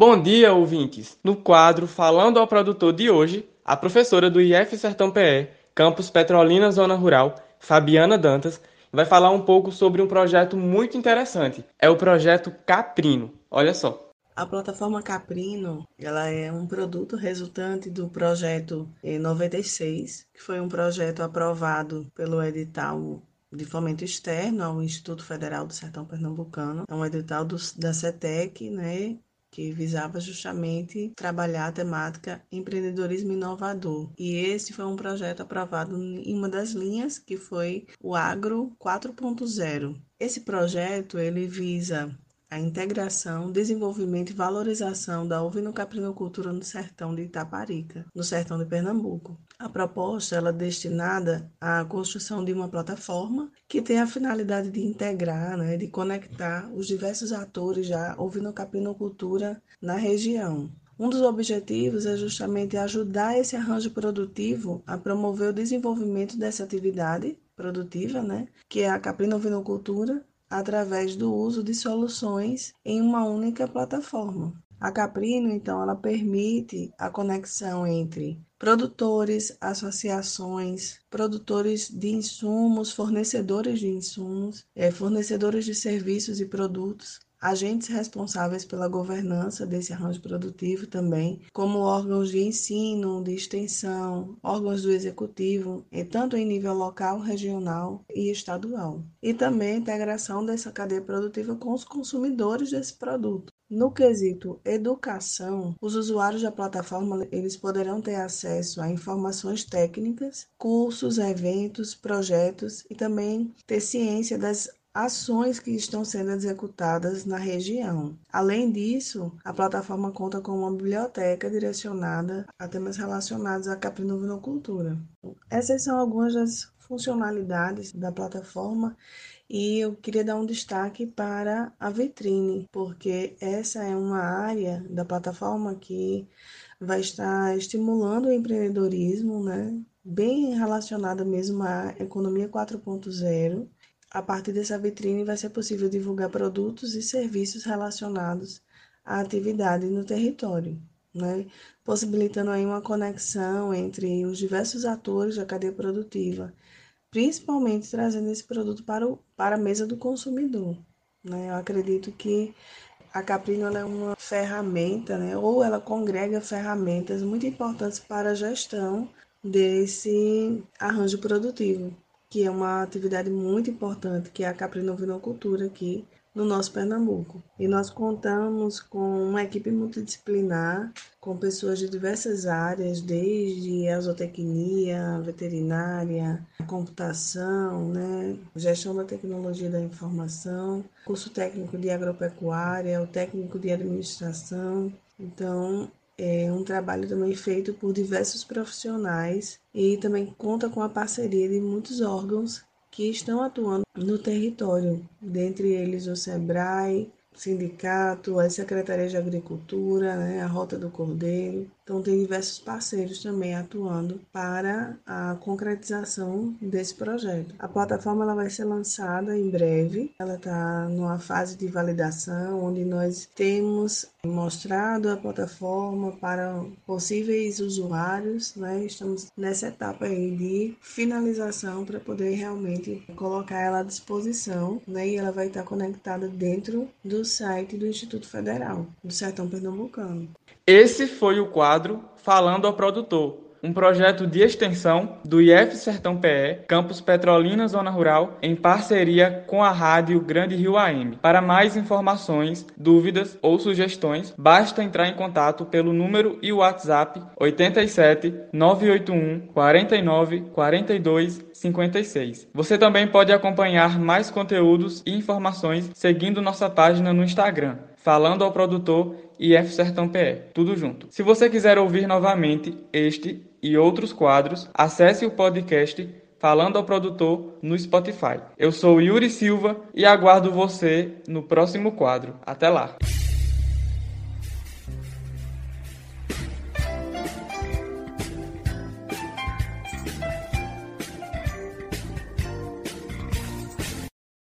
Bom dia, ouvintes! No quadro Falando ao Produtor de hoje, a professora do IF Sertão PE, Campus Petrolina Zona Rural, Fabiana Dantas, vai falar um pouco sobre um projeto muito interessante. É o projeto Caprino. Olha só. A plataforma Caprino, ela é um produto resultante do projeto 96, que foi um projeto aprovado pelo edital de fomento externo ao Instituto Federal do Sertão Pernambucano. É um edital do, da CETEC, né, que visava justamente trabalhar a temática empreendedorismo inovador. E esse foi um projeto aprovado em uma das linhas, que foi o Agro 4.0. Esse projeto ele visa a integração, desenvolvimento e valorização da ovinocaprinocultura no sertão de Itaparica, no sertão de Pernambuco. A proposta ela é destinada à construção de uma plataforma que tem a finalidade de integrar, né, de conectar os diversos atores da ovinocaprinocultura na região. Um dos objetivos é justamente ajudar esse arranjo produtivo a promover o desenvolvimento dessa atividade produtiva, né, que é a caprinovinocultura, através do uso de soluções em uma única plataforma. A Caprino, então, ela permite a conexão entre produtores, associações, produtores de insumos, fornecedores de insumos, é, fornecedores de serviços e produtos, agentes responsáveis pela governança desse arranjo produtivo também, como órgãos de ensino, de extensão, órgãos do executivo, e tanto em nível local, regional e estadual. E também a integração dessa cadeia produtiva com os consumidores desse produto. No quesito educação, os usuários da plataforma eles poderão ter acesso a informações técnicas, cursos, eventos, projetos e também ter ciência das ações que estão sendo executadas na região. Além disso, a plataforma conta com uma biblioteca direcionada a temas relacionados à caprinovinocultura. Essas são algumas das funcionalidades da plataforma e eu queria dar um destaque para a vitrine, porque essa é uma área da plataforma que vai estar estimulando o empreendedorismo, né? bem relacionada mesmo à economia 4.0 a partir dessa vitrine vai ser possível divulgar produtos e serviços relacionados à atividade no território, né? possibilitando aí uma conexão entre os diversos atores da cadeia produtiva, principalmente trazendo esse produto para, o, para a mesa do consumidor. Né? Eu acredito que a Caprino é uma ferramenta, né? ou ela congrega ferramentas muito importantes para a gestão desse arranjo produtivo que é uma atividade muito importante, que é a caprinovinocultura aqui no nosso Pernambuco. E nós contamos com uma equipe multidisciplinar, com pessoas de diversas áreas, desde zootecnia, veterinária, computação, né, gestão da tecnologia da informação, curso técnico de agropecuária, o técnico de administração. Então, é um trabalho também feito por diversos profissionais e também conta com a parceria de muitos órgãos que estão atuando no território, dentre eles o SEBRAE, sindicato, as secretarias de agricultura, né, a Rota do Cordeiro. Então, tem diversos parceiros também atuando para a concretização desse projeto. A plataforma ela vai ser lançada em breve, ela está numa fase de validação, onde nós temos mostrado a plataforma para possíveis usuários, né? Estamos nessa etapa aí de finalização para poder realmente colocar ela à disposição, né? E ela vai estar conectada dentro do site do Instituto Federal do Sertão Pernambucano. Esse foi o quadro Falando ao Produtor um projeto de extensão do IF Sertão PE, Campus Petrolina Zona Rural, em parceria com a Rádio Grande Rio AM. Para mais informações, dúvidas ou sugestões, basta entrar em contato pelo número e WhatsApp 87 981 49 42 56. Você também pode acompanhar mais conteúdos e informações seguindo nossa página no Instagram, falando ao produtor IF Sertão PE, tudo junto. Se você quiser ouvir novamente este e outros quadros, acesse o podcast Falando ao Produtor no Spotify. Eu sou Yuri Silva e aguardo você no próximo quadro. Até lá!